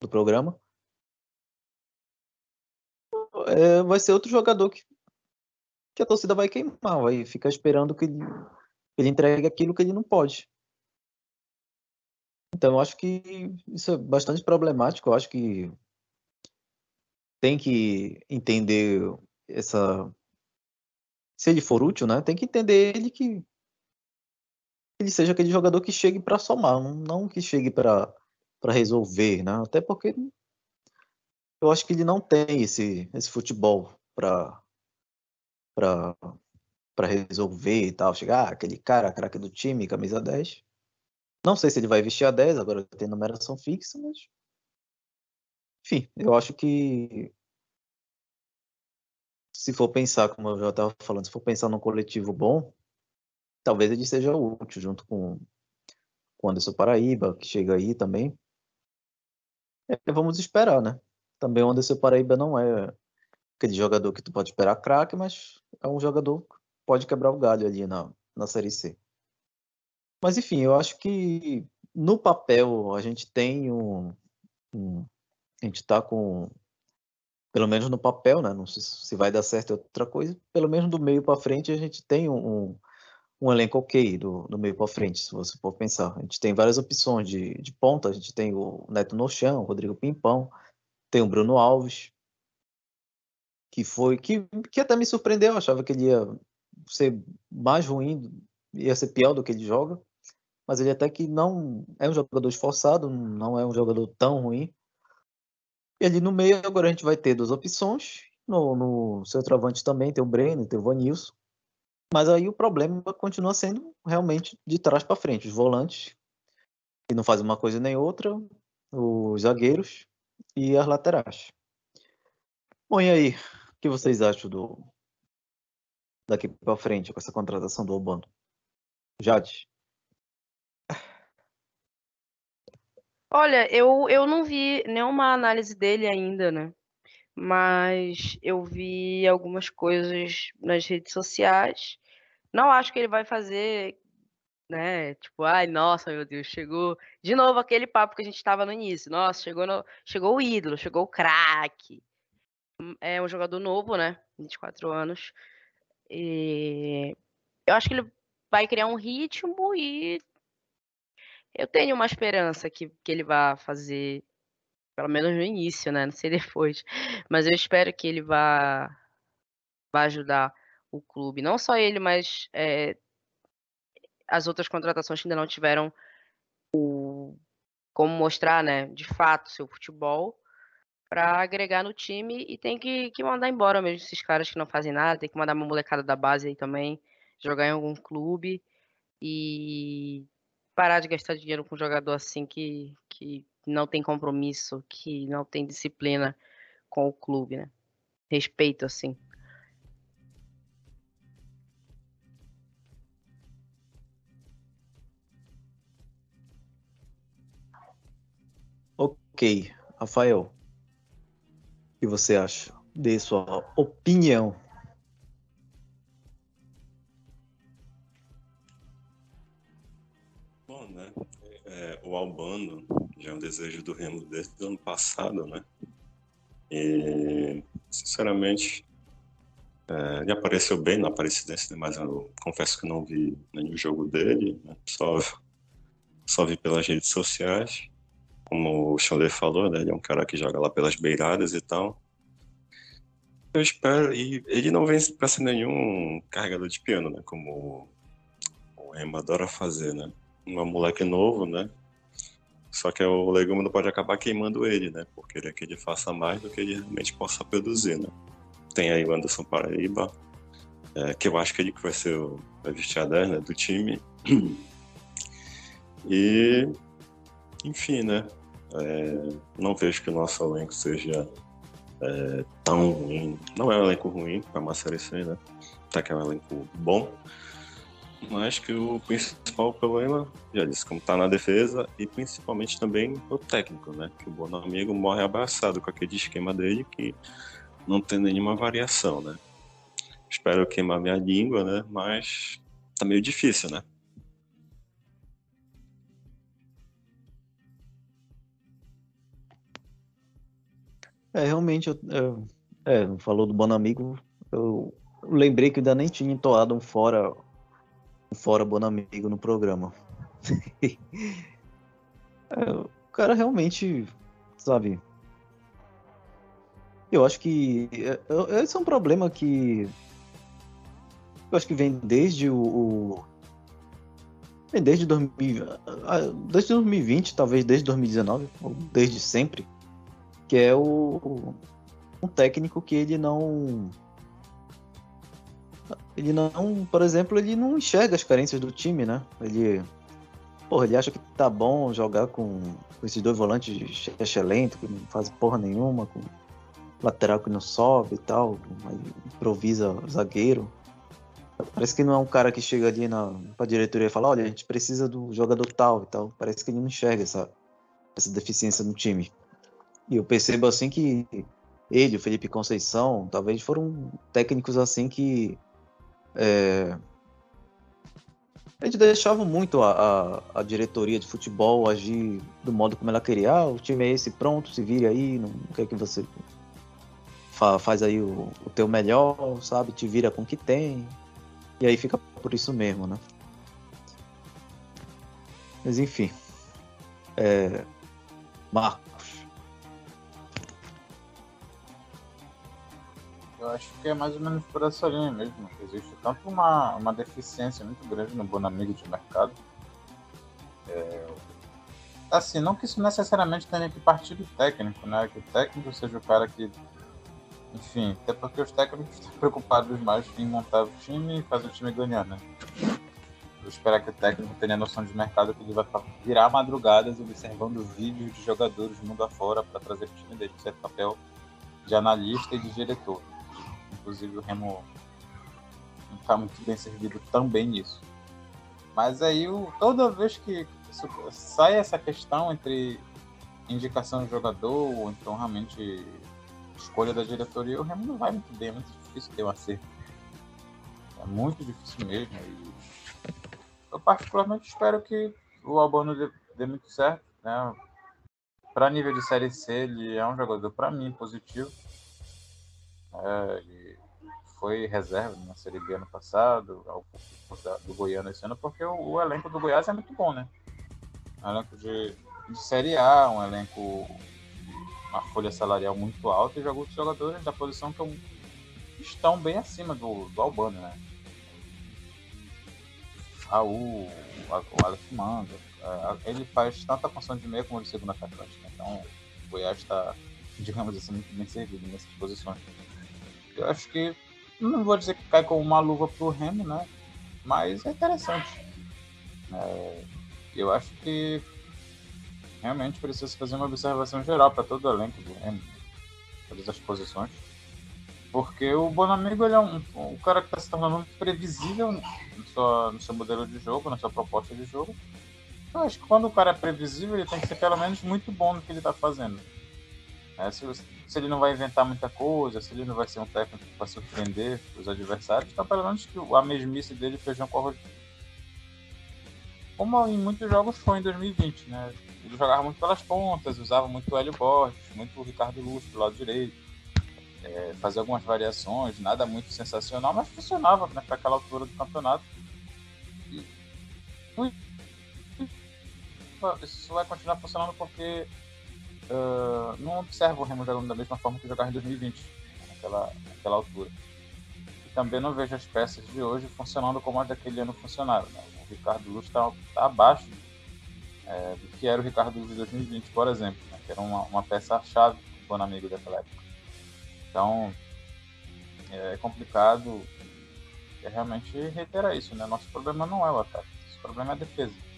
do programa, é, vai ser outro jogador que, que a torcida vai queimar, vai ficar esperando que ele, ele entregue aquilo que ele não pode. Então, eu acho que isso é bastante problemático. Eu acho que tem que entender essa. Se ele for útil, né? Tem que entender ele que ele seja aquele jogador que chegue para somar, não que chegue para resolver, né? Até porque eu acho que ele não tem esse, esse futebol para resolver e tal, chegar ah, aquele cara, craque do time, camisa 10. Não sei se ele vai vestir a 10, agora tem numeração fixa, mas. Enfim, eu acho que. Se for pensar, como eu já estava falando, se for pensar num coletivo bom, talvez ele seja útil, junto com o Anderson Paraíba, que chega aí também. É, vamos esperar, né? Também o Anderson Paraíba não é aquele jogador que tu pode esperar craque, mas é um jogador que pode quebrar o galho ali na, na Série C. Mas, enfim, eu acho que no papel a gente tem um. um a gente está com. Pelo menos no papel, né? Não sei se vai dar certo é outra coisa. Pelo menos do meio para frente a gente tem um, um elenco ok do, do meio para frente, se você for pensar. A gente tem várias opções de, de ponta. A gente tem o Neto Nochão, o Rodrigo Pimpão, tem o Bruno Alves, que foi. Que, que até me surpreendeu. Eu achava que ele ia ser mais ruim, ia ser pior do que ele joga mas ele até que não é um jogador esforçado, não é um jogador tão ruim. E ali no meio agora a gente vai ter duas opções. No, no centroavante também tem o Breno, tem o Vanilson. Mas aí o problema continua sendo realmente de trás para frente. Os volantes, que não fazem uma coisa nem outra, os zagueiros e as laterais. Bom, e aí? O que vocês acham do daqui para frente com essa contratação do Albano? Jade? Olha, eu, eu não vi nenhuma análise dele ainda, né? Mas eu vi algumas coisas nas redes sociais. Não acho que ele vai fazer, né? Tipo, ai, nossa, meu Deus, chegou. De novo aquele papo que a gente estava no início. Nossa, chegou, no... chegou o ídolo, chegou o craque. É um jogador novo, né? 24 anos. E eu acho que ele vai criar um ritmo e eu tenho uma esperança que, que ele vá fazer, pelo menos no início, né? Não sei (laughs) depois. Mas eu espero que ele vá, vá ajudar o clube. Não só ele, mas é, as outras contratações que ainda não tiveram o, como mostrar, né, de fato, seu futebol para agregar no time e tem que, que mandar embora mesmo esses caras que não fazem nada, tem que mandar uma molecada da base aí também, jogar em algum clube e parar de gastar dinheiro com um jogador assim que, que não tem compromisso, que não tem disciplina com o clube, né? Respeito, assim. Ok, Rafael, o que você acha? Dê sua opinião. Bom, né? É, o Albano já é um desejo do Remo desde o ano passado, né? E, sinceramente, é, ele apareceu bem na Aparecidense, mas eu confesso que não vi nenhum jogo dele, né? só, só vi pelas redes sociais como o Chalé falou, né? Ele é um cara que joga lá pelas beiradas e tal. Eu espero. E ele não vem para ser nenhum carregador de piano, né? Como o Emma adora fazer, né? Um moleque novo, né? Só que o legume não pode acabar queimando ele, né? Porque ele é que ele faça mais do que ele realmente possa produzir, né? Tem aí o Anderson Paraíba, é, que eu acho que ele que vai ser o vai vestir a 10 né, do time. (clears throat) E, enfim, né? É, não vejo que o nosso elenco seja é, tão ruim. Não é um elenco ruim para uma série C, né? Tá que é um elenco bom. Mas que o principal problema, já disse, como tá na defesa e principalmente também o técnico, né? Que o bom amigo morre abraçado com aquele esquema dele que não tem nenhuma variação, né? Espero queimar minha língua, né? Mas tá meio difícil, né? É, realmente, eu, eu, é, falou do Bonamigo, eu lembrei que ainda nem tinha entoado um fora, um fora Bonamigo no programa. (laughs) é, o cara realmente, sabe, eu acho que é, é, esse é um problema que eu acho que vem desde o, o desde 2000, desde 2020, talvez desde 2019, ou desde sempre que é o um técnico que ele não ele não, por exemplo, ele não enxerga as carências do time, né? Ele porra, ele acha que tá bom jogar com, com esses dois volantes excelentes, que não fazem porra nenhuma, com lateral que não sobe e tal, improvisa zagueiro. Parece que não é um cara que chega ali na pra diretoria e fala, olha, a gente precisa do jogador tal e tal. Parece que ele não enxerga essa, essa deficiência no time. E eu percebo assim que ele, o Felipe Conceição, talvez foram técnicos assim que é, eles deixavam muito a, a, a, diretoria de futebol agir do modo como ela queria. Ah, o time é esse, pronto, se vire aí, não quer que você fa, faz aí o, o teu melhor, sabe? Te vira com o que tem. E aí fica por isso mesmo, né? Mas enfim. É, Marco. Eu acho que é mais ou menos por essa linha mesmo. Existe tanto uma, uma deficiência muito grande no Bonamigo de mercado. É, assim, não que isso necessariamente tenha que partir do técnico, né? Que o técnico seja o cara que. Enfim, até porque os técnicos (laughs) estão preocupados mais em montar o time e fazer o time ganhar, né? Eu espero que o técnico tenha noção de mercado que ele vai virar madrugadas observando vídeos de jogadores mundo afora para trazer o time dele, ser papel de analista e de diretor. Inclusive o Remo não está muito bem servido também nisso. Mas aí o, toda vez que sai essa questão entre indicação do jogador ou então realmente escolha da diretoria, o Remo não vai muito bem, é muito difícil ter um acerto. É muito difícil mesmo. E eu particularmente espero que o Albano dê, dê muito certo. Né? Para nível de Série C, ele é um jogador, para mim, positivo. É, ele foi reserva na Série B ano passado, do Goiano esse ano, porque o, o, elenco do Goiás é muito bom, né? Um elenco de, de Série A, um elenco uma folha salarial muito alta e alguns jogadores da posição que estão bem acima do, do Albano, né? Raul, o Alex Manga, É, ele faz tanto a função de meia como de segundo atacante. Né? Então, o Goiás está, digamos assim, muito bem servido nessas posições. Eu acho que, não vou dizer que cai como uma luva para o Remo, né? Mas é interessante. É, eu acho que realmente precisa fazer uma observação geral para todo o elenco do Remo, todas as posições. Porque o Bonamigo ele é um, um cara que está se tornando muito previsível no seu, no seu modelo de jogo, na sua proposta de jogo. Eu acho que quando o cara é previsível, ele tem que ser pelo menos muito bom no que ele está fazendo. É, se, se, ele não vai inventar muita coisa, se ele não vai ser um técnico para surpreender os adversários, então pelo menos que a mesmice dele feijão com arroz. Como em muitos jogos foi em 2020, né? Ele jogava muito pelas pontas, usava muito o Hélio Borges, muito o Ricardo Lúcio do lado direito. É, fazia algumas variações, nada muito sensacional, mas funcionava né, para aquela altura do campeonato. E isso vai continuar funcionando porque uh, não observo o Remo jogando da mesma forma que jogava em 2020, naquela, naquela altura. E também não vejo as peças de hoje funcionando como as daquele ano funcionaram. Né? O Ricardo Luz está tá abaixo é, do que era o Ricardo Luz de 2020, por exemplo, né? que era uma, uma peça-chave do Bonamigo daquela época. Então, é complicado. É realmente reiterar isso, né? Nosso problema não é o ataque, nosso problema é a defesa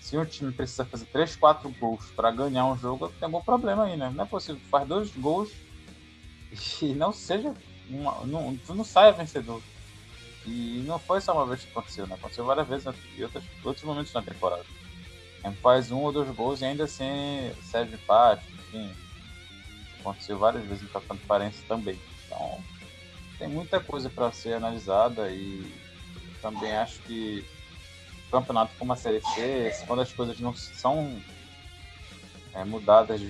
se um time precisa fazer 3, 4 gols para ganhar um jogo, tem algum problema aí, né? Não é possível. Faz dois gols e não seja. Uma, não, tu não saia vencedor. E não foi só uma vez que aconteceu, né? Aconteceu várias vezes em outros, outros momentos na temporada. Faz um ou dois gols e ainda assim serve empate, enfim. Aconteceu várias vezes no Campeonato Parense também. Então, tem muita coisa para ser analisada e também acho que campeonato como a Série C, quando as coisas não são é, mudadas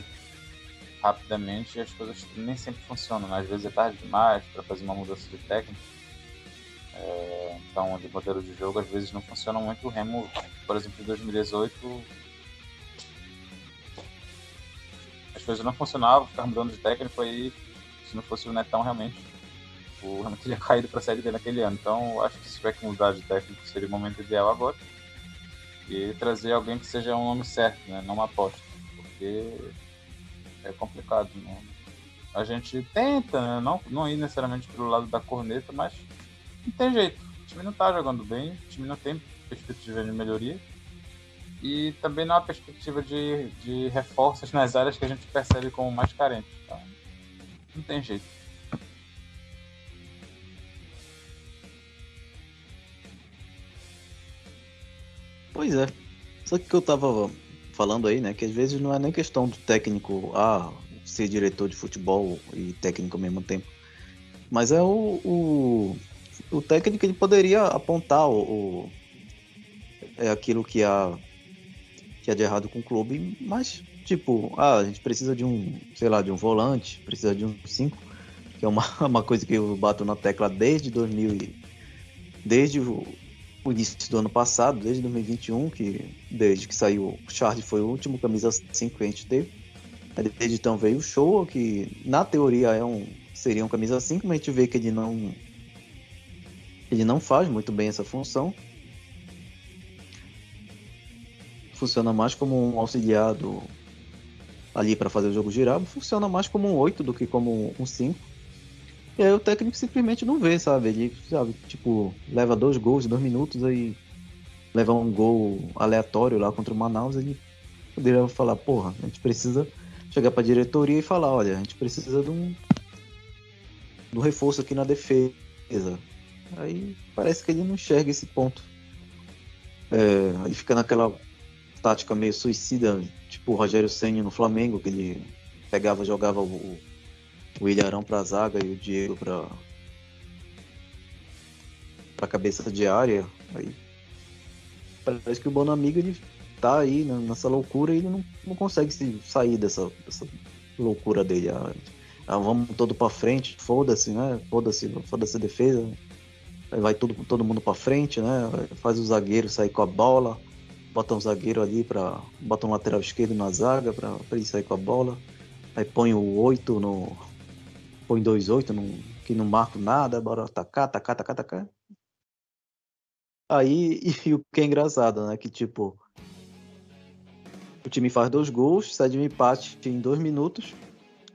rapidamente, as coisas nem sempre funcionam. Né? Às vezes é tarde demais para fazer uma mudança de técnica. É, então, de modelo de jogo, às vezes não funciona muito. O Remo, por exemplo, em 2018, as coisas não funcionavam, ficava mudando de técnico aí, se não fosse o Netão, realmente, o Remo teria (laughs) caído para Série D naquele ano. Então, acho que se tiver que mudar de técnico, seria o momento ideal agora e trazer alguém que seja um nome certo, né? Não uma aposta. Porque é complicado. Né? A gente tenta, né? não, não ir necessariamente pelo lado da corneta, mas não tem jeito. O time não tá jogando bem, o time não tem perspectiva de melhoria. E também não há perspectiva de, de reforços nas áreas que a gente percebe como mais carentes. Então, não tem jeito. Pois é. Só que eu tava falando aí, né? Que às vezes não é nem questão do técnico, ah, ser diretor de futebol e técnico ao mesmo tempo. Mas é o, o, o técnico ele poderia apontar o, o, é aquilo que há, que há de errado com o clube, mas tipo, ah, a gente precisa de um, sei lá, de um volante, precisa de um 5, que é uma, (laughs) uma coisa que eu bato na tecla desde 2000 e, desde o, o início do ano passado, desde 2021, que desde que saiu o Charlie foi o último camisa 5 que a gente teve. Desde então veio o Show, que na teoria é um, seria um camisa 5, mas a gente vê que ele não ele não faz muito bem essa função. Funciona mais como um auxiliado ali para fazer o jogo girar, funciona mais como um 8 do que como um 5. E aí o técnico simplesmente não vê, sabe? Ele, sabe, tipo, leva dois gols dois minutos, aí leva um gol aleatório lá contra o Manaus, ele poderia falar, porra, a gente precisa chegar pra diretoria e falar, olha, a gente precisa de um, de um reforço aqui na defesa. Aí parece que ele não enxerga esse ponto. É, aí fica naquela tática meio suicida, tipo o Rogério Senna no Flamengo, que ele pegava, jogava o, o Ilharão para zaga e o Diego para para cabeça de área. Aí parece que o Bonamigo ele tá aí nessa loucura e ele não, não consegue se sair dessa, dessa loucura dele. Ah, ah vamos todo para frente, foda-se, né? Foda-se, foda-se a defesa. Vai todo, todo mundo para frente, né? Faz o zagueiro sair com a bola, bota um zagueiro ali para bota um lateral esquerdo na zaga para ele sair com a bola. Aí põe o 8 no põe 2-8, que não marco nada, bora atacar, atacar, atacar, atacar. Aí, (laughs) e, o que é engraçado, né? Que tipo, o time faz dois gols, cede um empate em dois minutos.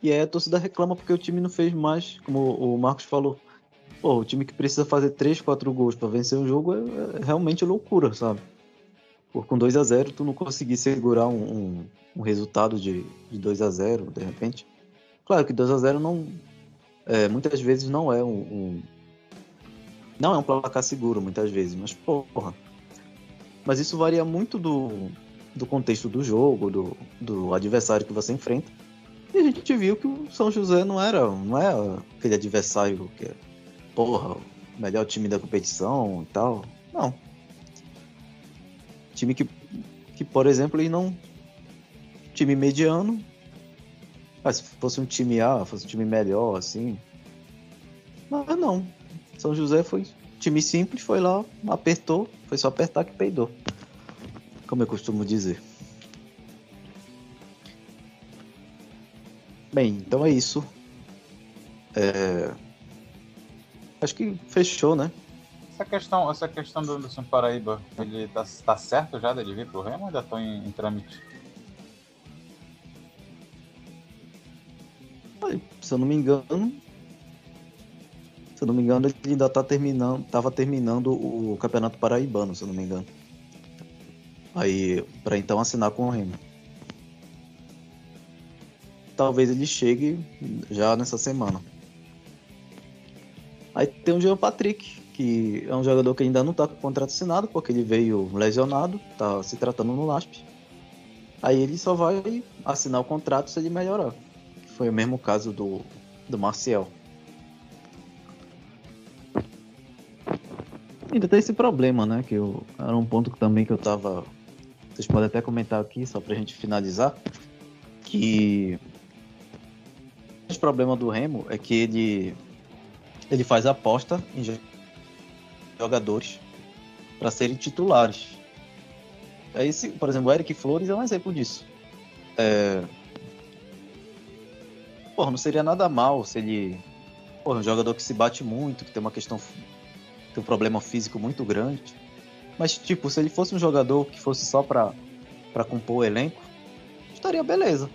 E aí a torcida reclama porque o time não fez mais, como o Marcos falou. Pô, o time que precisa fazer três, quatro gols para vencer o jogo é, é, realmente loucura, sabe? Por com 2 a 0 tu não conseguir segurar um, um, um resultado de, de 2 a 0 de repente. Claro que 2 a 0 não. É, muitas vezes não é um, um, Não é um placar seguro, muitas vezes, mas porra. Mas isso varia muito do, do contexto do jogo, do, do adversário que você enfrenta. E a gente viu que o São José não era, não é aquele adversário que é, porra, o melhor time da competição e tal. Não. Time que, que por exemplo, ele não. Time mediano. Mas se fosse um time A, fosse um time melhor, assim. Mas não. São José foi time simples, foi lá, apertou, foi só apertar que peidou como eu costumo dizer. Bem, então é isso. É... Acho que fechou, né? Essa questão, essa questão do Anderson Paraíba, ele tá, tá certo já dele vir pro Remo ou ainda estão em, em trâmite? Se eu não me engano, se eu não me engano, ele ainda tá terminando, tava terminando o Campeonato Paraibano, se eu não me engano. Aí, para então assinar com o Remo. Talvez ele chegue já nessa semana. Aí tem o Jean Patrick, que é um jogador que ainda não está com contrato assinado, porque ele veio lesionado, está se tratando no LASP. Aí ele só vai assinar o contrato se ele melhorar. Foi o mesmo caso do, do Marcial. Ainda tem esse problema, né? Que eu, era um ponto também que eu estava vocês podem até comentar aqui, só pra gente finalizar, que o problema do Remo é que ele, ele faz aposta em jogadores para serem titulares. Aí, se, por exemplo, o Eric Flores é um exemplo disso. É... Porra, não seria nada mal se ele. Porra, um jogador que se bate muito, que tem uma questão. tem um problema físico muito grande mas, tipo, se ele fosse um jogador que fosse só pra, pra compor o elenco, estaria beleza.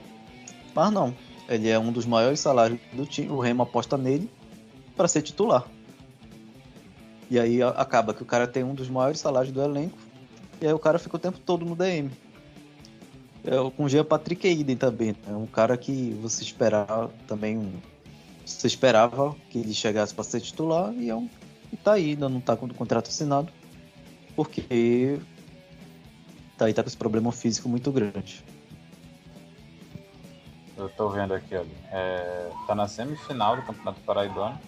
Mas não. Ele é um dos maiores salários do time. O Remo aposta nele para ser titular. E aí acaba que o cara tem um dos maiores salários do elenco. E aí o cara fica o tempo todo no DM. É, com o Jean Patrick Eiden também. É um cara que você esperava também. Você esperava que ele chegasse para ser titular e é um. E tá aí, ainda não tá com o contrato assinado porque tá aí tá com esse problema físico muito grande. Eu tô vendo aqui, olha. É, tá na semifinal do Campeonato Paraibano.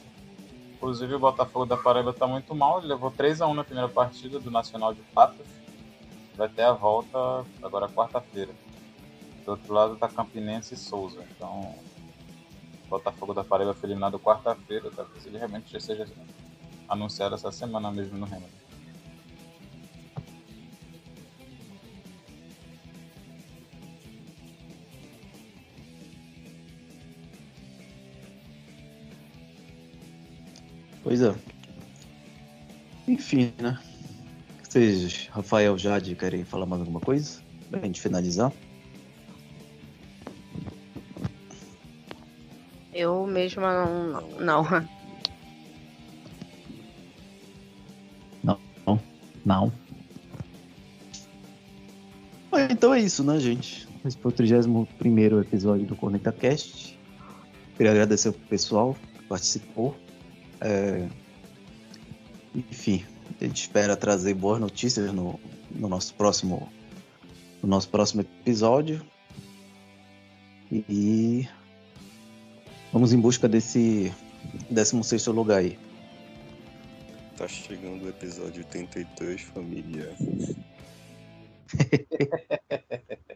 Inclusive o Botafogo da Paraíba tá muito mal, ele levou 3 a 1 na primeira partida do Nacional de Patos. Vai ter a volta agora quarta-feira. Do outro lado tá Campinense e Souza. Então, Botafogo da Paraíba foi eliminado quarta-feira, talvez ele realmente já seja anunciado essa semana mesmo no Remo. Pois é. Enfim, né? Vocês, Rafael, Jade, querem falar mais alguma coisa? Pra gente finalizar? Eu mesma não. Não. Não. Não. não. Então é isso, né, gente? Esse foi o 31 episódio do Corneta Cast. Queria agradecer ao pessoal que participou. É... Enfim, a gente espera trazer boas notícias no, no, nosso próximo no nosso próximo episódio. E vamos em busca desse 16 lugar aí. Tá chegando o episódio 83, família. (laughs)